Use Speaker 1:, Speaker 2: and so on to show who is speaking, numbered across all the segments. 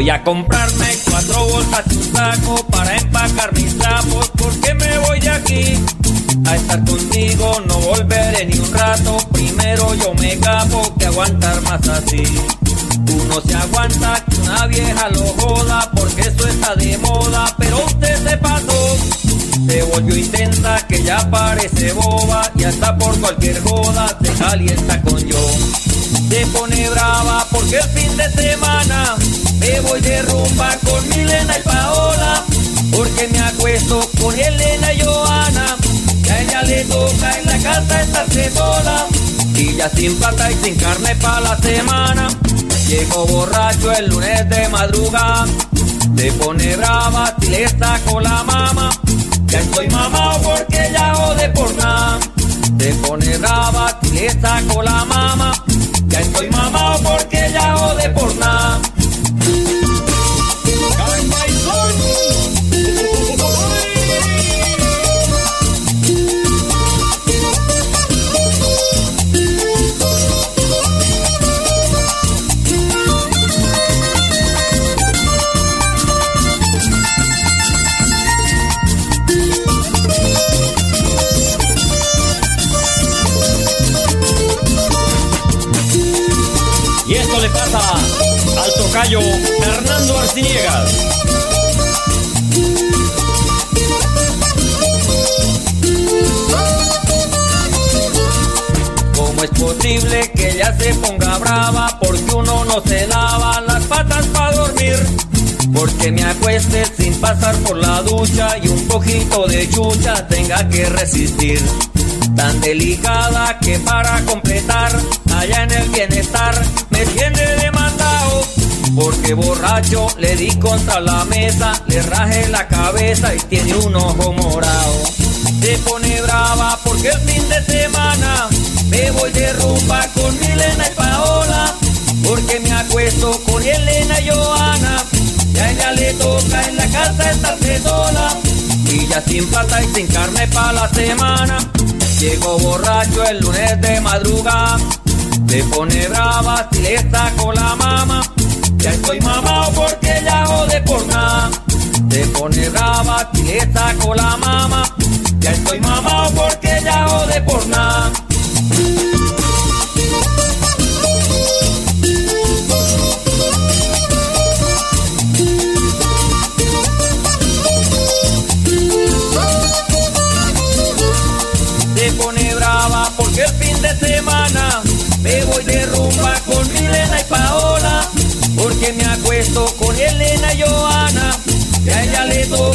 Speaker 1: Voy a comprarme cuatro bolsas y un saco para empacar mis trapos porque me voy de aquí. A estar contigo no volveré ni un rato, primero yo me capo que aguantar más así. Uno se aguanta que una vieja lo joda porque eso está de moda, pero usted se pasó. Se volvió intensa que ya parece boba y hasta por cualquier joda se calienta con yo. Se pone brava porque el fin de semana me voy de rumba con Milena y Paola, porque me acuesto con Elena y Joana, que a ella le toca en la casa estarse sola, y ya sin plata y sin carne para la semana, llego borracho el lunes de madrugada, se pone brava si le saco la mama, ya estoy mamado porque ya jode por nada, se pone brava si le saco la mama, ya estoy mamado porque ya jode por nada. Pasa al tocayo Hernando Arciniegas. ¿Cómo es posible que ella se ponga brava porque uno no se lava las patas para dormir? Porque me acueste sin pasar por la ducha y un poquito de chucha tenga que resistir. Tan delicada que para completar, allá en el bienestar, me tiene demandado. Porque borracho le di contra la mesa, le rajé la cabeza y tiene un ojo morado. Se pone brava porque el fin de semana me voy de rumba con Milena y Paola. Porque me acuesto con Elena y Joana. Ya a ella le toca en la casa estarse sola. Y ya sin plata y sin carne para la semana. Llego borracho el lunes de madrugada. Se pone brava si le saco la mama. Ya estoy mamado porque ya jode por nada. Se pone brava si le saco la mama. Ya estoy mamado porque ya jode por nada.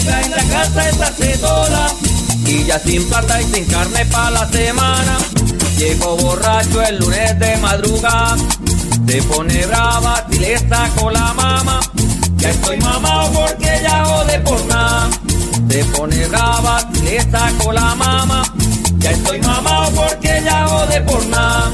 Speaker 1: Toca en la casa estarse sola. Y ya sin plata y sin carne para la semana. Llego borracho el lunes de madrugada. Se pone brava si le saco la mama. Ya estoy mamado porque ya jode por nada. Se pone brava si le saco la mama. Ya estoy mamado porque ya jode por nada.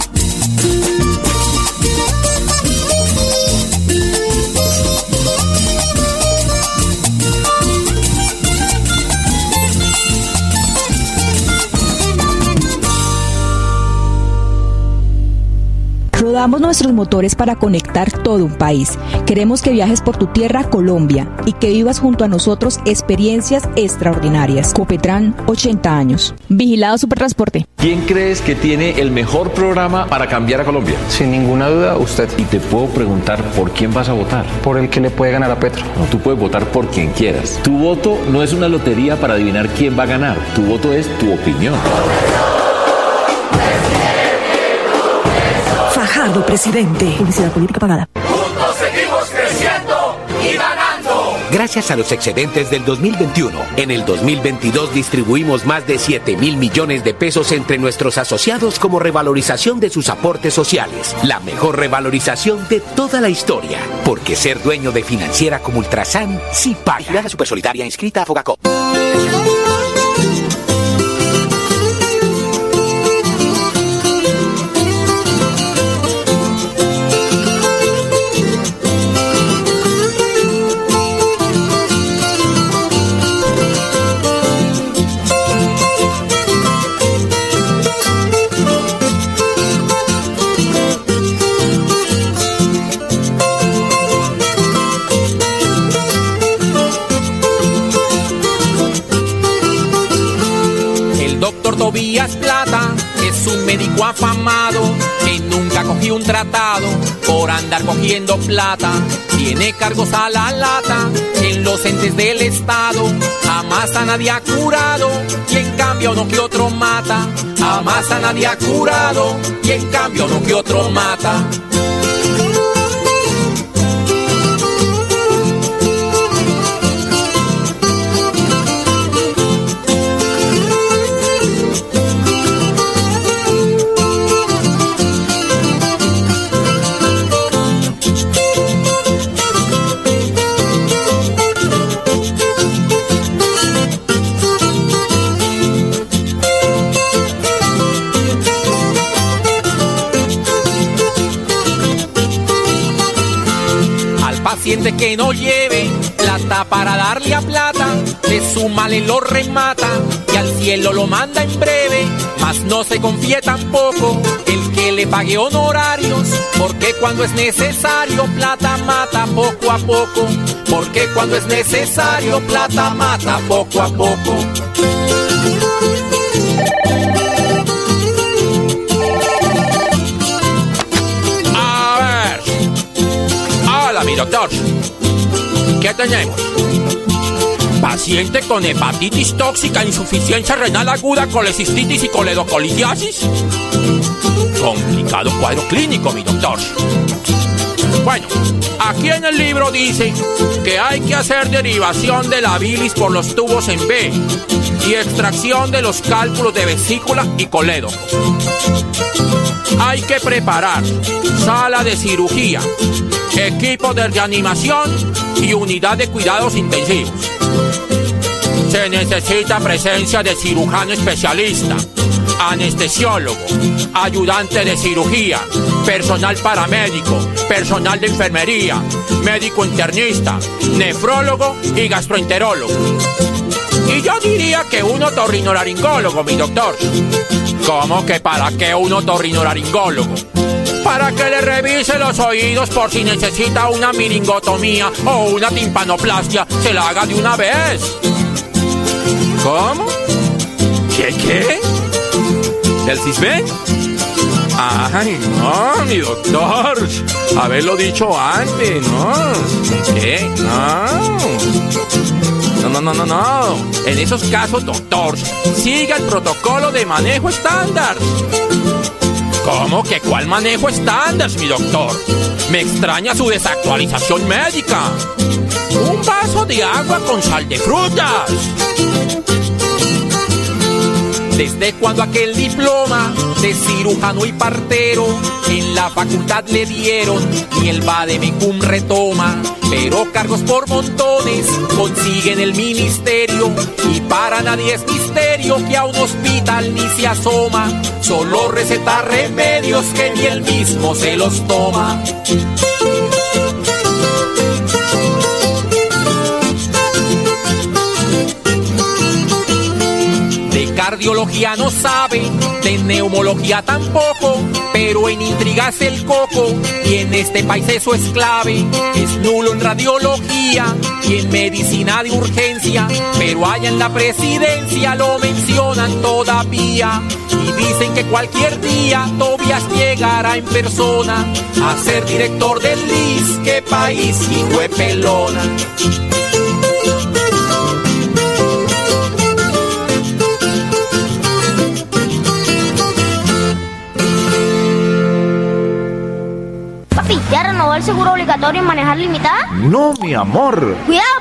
Speaker 2: Rodamos nuestros motores para conectar todo un país. Queremos que viajes por tu tierra, Colombia, y que vivas junto a nosotros experiencias extraordinarias. Copetran, 80 años. Vigilado Supertransporte.
Speaker 3: ¿Quién crees que tiene el mejor programa para cambiar a Colombia?
Speaker 4: Sin ninguna duda, usted.
Speaker 3: Y te puedo preguntar por quién vas a votar.
Speaker 4: Por el que le puede ganar a Petro.
Speaker 3: No, tú puedes votar por quien quieras. Tu voto no es una lotería para adivinar quién va a ganar. Tu voto es tu opinión.
Speaker 5: Presidente.
Speaker 6: Publicidad política pagada.
Speaker 7: Juntos seguimos creciendo y ganando.
Speaker 8: Gracias a los excedentes del 2021, en el 2022 distribuimos más de 7 mil millones de pesos entre nuestros asociados como revalorización de sus aportes sociales. La mejor revalorización de toda la historia. Porque ser dueño de financiera como Ultrasan sí paga. Super Solidaria inscrita a Fogacop.
Speaker 9: Tiene cargos a la lata en los entes del Estado. Jamás a nadie ha curado y en cambio no que otro mata. Jamás a nadie ha curado y en cambio no que otro mata. Que no lleve plata para darle a plata, de su mal lo remata y al cielo lo manda en breve, mas no se confíe tampoco el que le pague honorarios, porque cuando es necesario plata mata poco a poco, porque cuando es necesario plata mata poco a poco. Doctor. ¿Qué tenemos? Paciente con hepatitis tóxica, insuficiencia renal aguda, colecistitis y coledocolitiasis. Complicado cuadro clínico, mi doctor. Bueno, aquí en el libro dice que hay que hacer derivación de la bilis por los tubos en B y extracción de los cálculos de vesícula y coledo. Hay que preparar sala de cirugía, equipo de reanimación y unidad de cuidados intensivos. Se necesita presencia de cirujano especialista, anestesiólogo, ayudante de cirugía, personal paramédico, personal de enfermería, médico internista, nefrólogo y gastroenterólogo. Y yo diría que un otorrinolaringólogo, mi doctor. ¿Cómo que para qué un otorrinolaringólogo? para que le revise los oídos por si necesita una miringotomía o una timpanoplastia, se la haga de una vez. ¿Cómo? ¿Qué qué? ¿Del cisben? Ay, no, mi doctor. Haberlo dicho antes, ¿no? ¿Qué? No. No, no. En esos casos, doctor, siga el protocolo de manejo estándar. ¿Cómo que cuál manejo estándar, mi doctor? Me extraña su desactualización médica. Un vaso de agua con sal de frutas. Desde cuando aquel diploma de cirujano y partero en la facultad le dieron, ni el Bademecum retoma, pero cargos por montones consiguen el ministerio y para nadie es misterio que a un hospital ni se asoma, solo receta remedios que ni él mismo se los toma. Cardiología no sabe, de neumología tampoco, pero en intrigas el coco y en este país eso es clave. Es nulo en radiología y en medicina de urgencia, pero allá en la presidencia lo mencionan todavía. Y dicen que cualquier día Tobias llegará en persona a ser director del LIS. ¡Qué país, hijo de!
Speaker 5: El seguro obligatorio en manejar limitada?
Speaker 10: No, mi amor.
Speaker 5: Cuidado.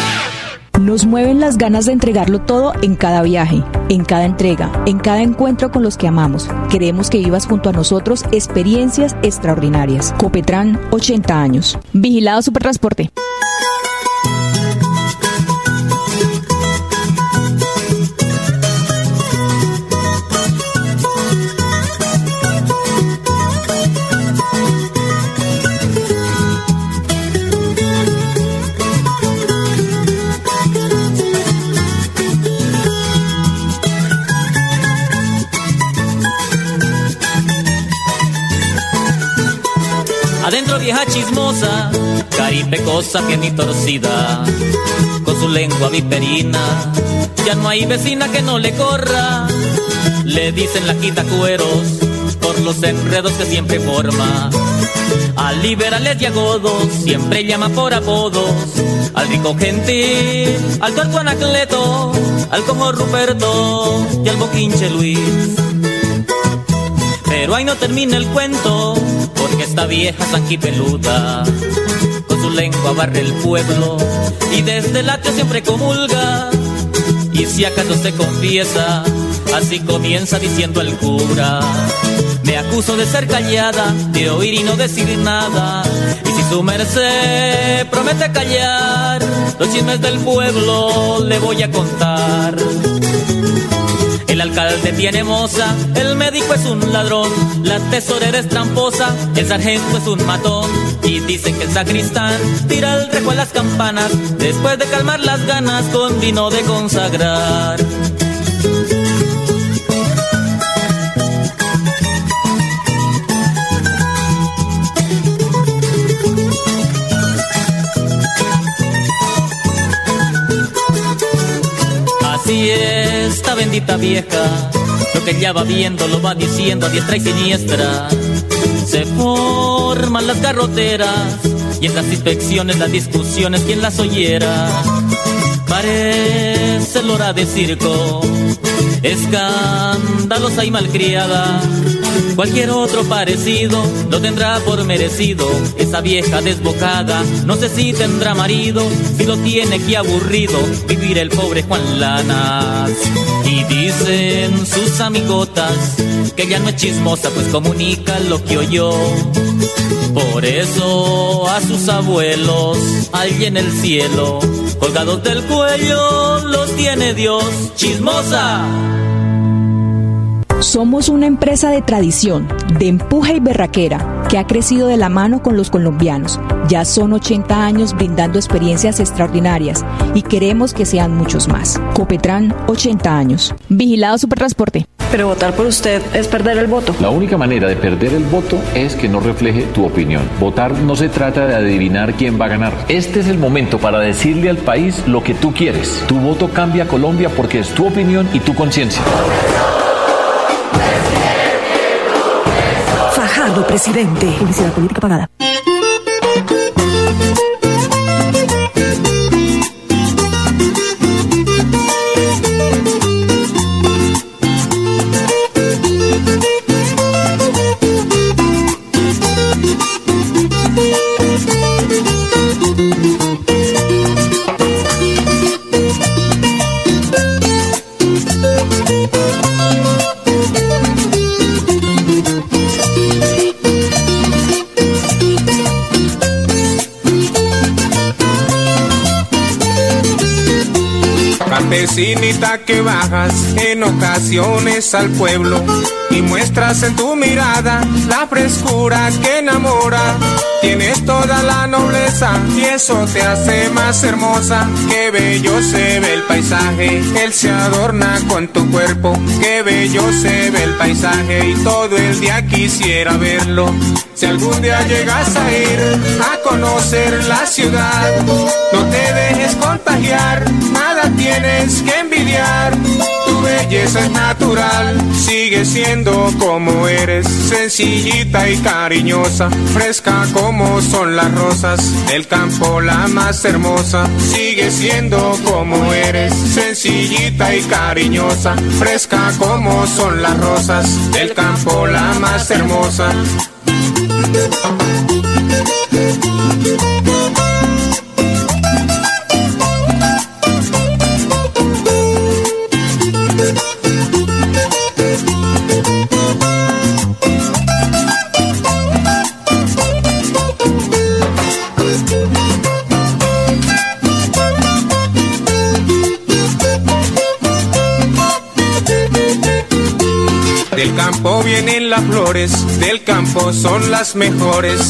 Speaker 2: Nos mueven las ganas de entregarlo todo en cada viaje, en cada entrega, en cada encuentro con los que amamos. Queremos que vivas junto a nosotros experiencias extraordinarias. Copetran, 80 años. Vigilado Supertransporte.
Speaker 11: Adentro vieja chismosa, caripecosa ni torcida, con su lengua viperina, ya no hay vecina que no le corra. Le dicen la quita cueros por los enredos que siempre forma. Al liberales y agodos siempre llama por apodos. Al rico gentil, al tuerto Anacleto, al como Ruperto y al boquinche Luis. Pero ahí no termina el cuento, esta vieja sanquipeluda con su lengua barre el pueblo y desde el siempre comulga. Y si acaso se confiesa, así comienza diciendo el cura. Me acuso de ser callada, de oír y no decir nada. Y si su merced promete callar, los chismes del pueblo le voy a contar. El alcalde tiene moza, el médico es un ladrón, la tesorera es tramposa, el sargento es un matón. Y dicen que el sacristán tira el rejo a las campanas, después de calmar las ganas con vino de consagrar. Bendita vieja, lo que ella va viendo lo va diciendo a diestra y siniestra. Se forman las garroteras y en las inspecciones, las discusiones, quien las oyera. Parece lora de circo, escandalosa y malcriada. Cualquier otro parecido lo tendrá por merecido. Esa vieja desbocada, no sé si tendrá marido, si lo tiene que aburrido vivir el pobre Juan Lanas. Dicen sus amigotas que ella no es chismosa, pues comunica lo que oyó. Por eso a sus abuelos, allí en el cielo, colgados del cuello, los tiene Dios. Chismosa.
Speaker 2: Somos una empresa de tradición, de empuje y berraquera, que ha crecido de la mano con los colombianos. Ya son 80 años brindando experiencias extraordinarias y queremos que sean muchos más. Copetran, 80 años. Vigilado Supertransporte.
Speaker 12: Pero votar por usted es perder el voto.
Speaker 3: La única manera de perder el voto es que no refleje tu opinión. Votar no se trata de adivinar quién va a ganar. Este es el momento para decirle al país lo que tú quieres. Tu voto cambia a Colombia porque es tu opinión y tu conciencia.
Speaker 12: Fajardo, presidente. Publicidad política pagada.
Speaker 6: Vecinita que bajas en ocasiones al pueblo y muestras en tu mirada la frescura que enamora. Tienes toda la nobleza y eso te hace más hermosa. Qué bello se ve el paisaje, él se adorna con tu cuerpo. Qué bello se ve el paisaje y todo el día quisiera verlo. Si algún día llegas a ir a conocer la ciudad, no te dejes contagiar, nada tienes que envidiar. Tu belleza es natural, sigue siendo como eres, sencillita y cariñosa, fresca como son las rosas del campo, la más hermosa. Sigue siendo como eres, sencillita y cariñosa, fresca como son las rosas del campo, la más hermosa. Del campo vienen las flores, del campo son las mejores.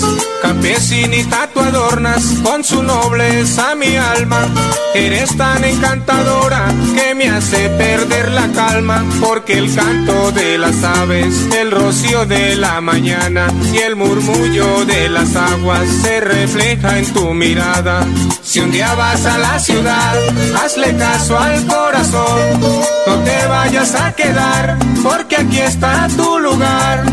Speaker 6: Campesinita tú adornas con su nobleza mi alma. Eres tan encantadora que me hace perder la calma. Porque el canto de las aves, el rocío de la mañana y el murmullo de las aguas se refleja en tu mirada. Si un día vas a la ciudad, hazle caso al corazón. No te vayas a quedar, porque aquí está tu lugar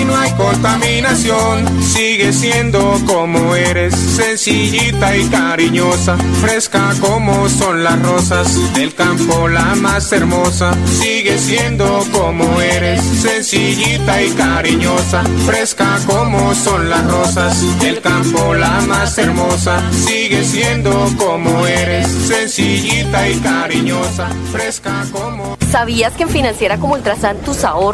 Speaker 6: y no hay contaminación. Sigue siendo como eres, sencillita y cariñosa, fresca como son las rosas del campo, la más hermosa. Sigue siendo como eres, sencillita y cariñosa, fresca como son las rosas del campo, la más hermosa. Sigue siendo como eres, sencillita y cariñosa, fresca como.
Speaker 13: ¿Sabías que en Financiera como Ultrasan tus ahorros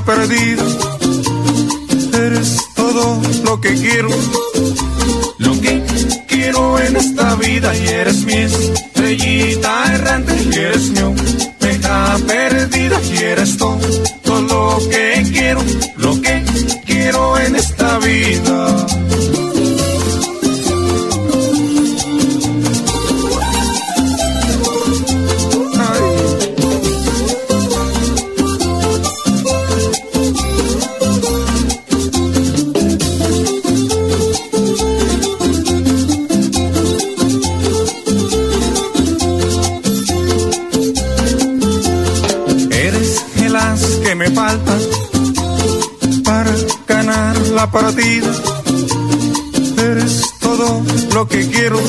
Speaker 6: oveja perdida, eres todo lo que quiero, lo que quiero en esta vida y eres mi estrellita errante y eres mi oveja perdida y eres todo, todo lo que quiero
Speaker 14: la partida. Eres todo lo que quiero,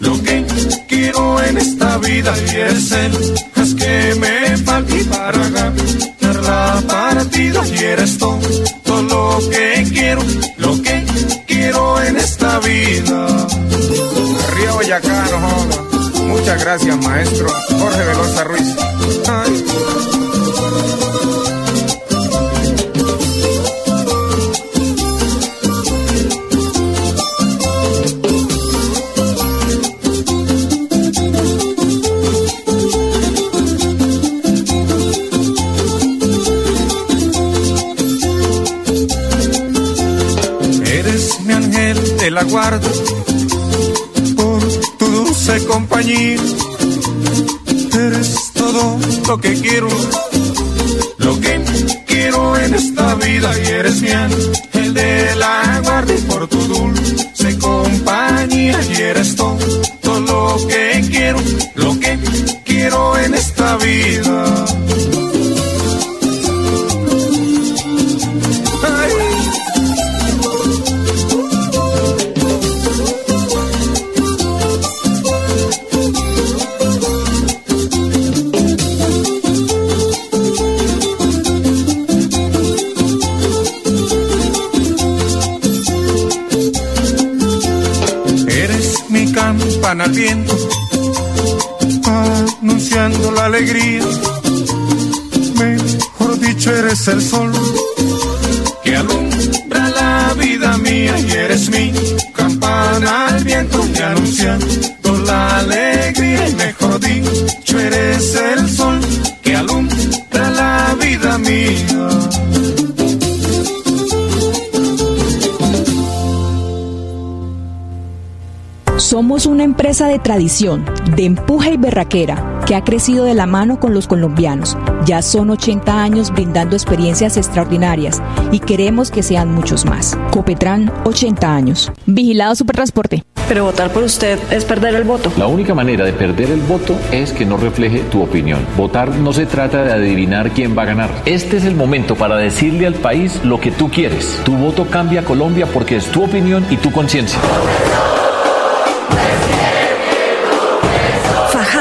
Speaker 14: lo que quiero en esta vida y es el es que me falta para ganar la partida y eres todo, todo lo que quiero, lo que quiero en esta vida.
Speaker 15: Río Boyacá, no. Muchas gracias, maestro Jorge Velosa Ruiz.
Speaker 14: Eres mi ángel de la guarda, por tu dulce compañía. Eres todo lo que quiero, lo que quiero en esta vida. Y eres mi ángel de la guarda, y por tu dulce compañía. Y eres todo, todo lo que quiero, lo que quiero en esta vida. Campana al viento, anunciando la alegría. Mejor dicho, eres el sol que alumbra la vida mía y eres mi campana al viento y anunciando
Speaker 2: Somos una empresa de tradición, de empuje y berraquera, que ha crecido de la mano con los colombianos. Ya son 80 años brindando experiencias extraordinarias y queremos que sean muchos más. Copetran, 80 años. Vigilado Supertransporte.
Speaker 12: Pero votar por usted es perder el voto.
Speaker 3: La única manera de perder el voto es que no refleje tu opinión. Votar no se trata de adivinar quién va a ganar. Este es el momento para decirle al país lo que tú quieres. Tu voto cambia Colombia porque es tu opinión y tu conciencia.
Speaker 12: Let's